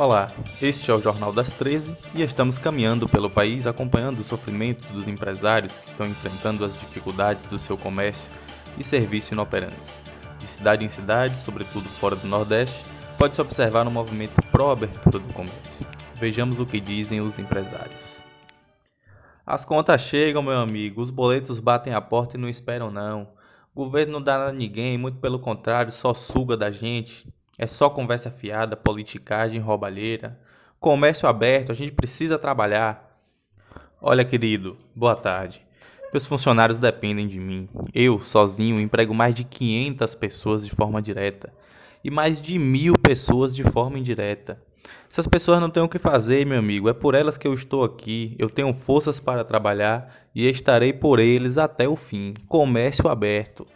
Olá, este é o Jornal das 13 e estamos caminhando pelo país acompanhando o sofrimento dos empresários que estão enfrentando as dificuldades do seu comércio e serviço inoperante. De cidade em cidade, sobretudo fora do Nordeste, pode-se observar um movimento pró-abertura do comércio. Vejamos o que dizem os empresários. As contas chegam, meu amigo, os boletos batem a porta e não esperam não. O governo não dá nada a ninguém, muito pelo contrário, só suga da gente. É só conversa fiada, politicagem, roubalheira. Comércio aberto, a gente precisa trabalhar. Olha, querido, boa tarde. Meus funcionários dependem de mim. Eu, sozinho, emprego mais de 500 pessoas de forma direta e mais de mil pessoas de forma indireta. Essas pessoas não têm o que fazer, meu amigo. É por elas que eu estou aqui. Eu tenho forças para trabalhar e estarei por eles até o fim. Comércio aberto.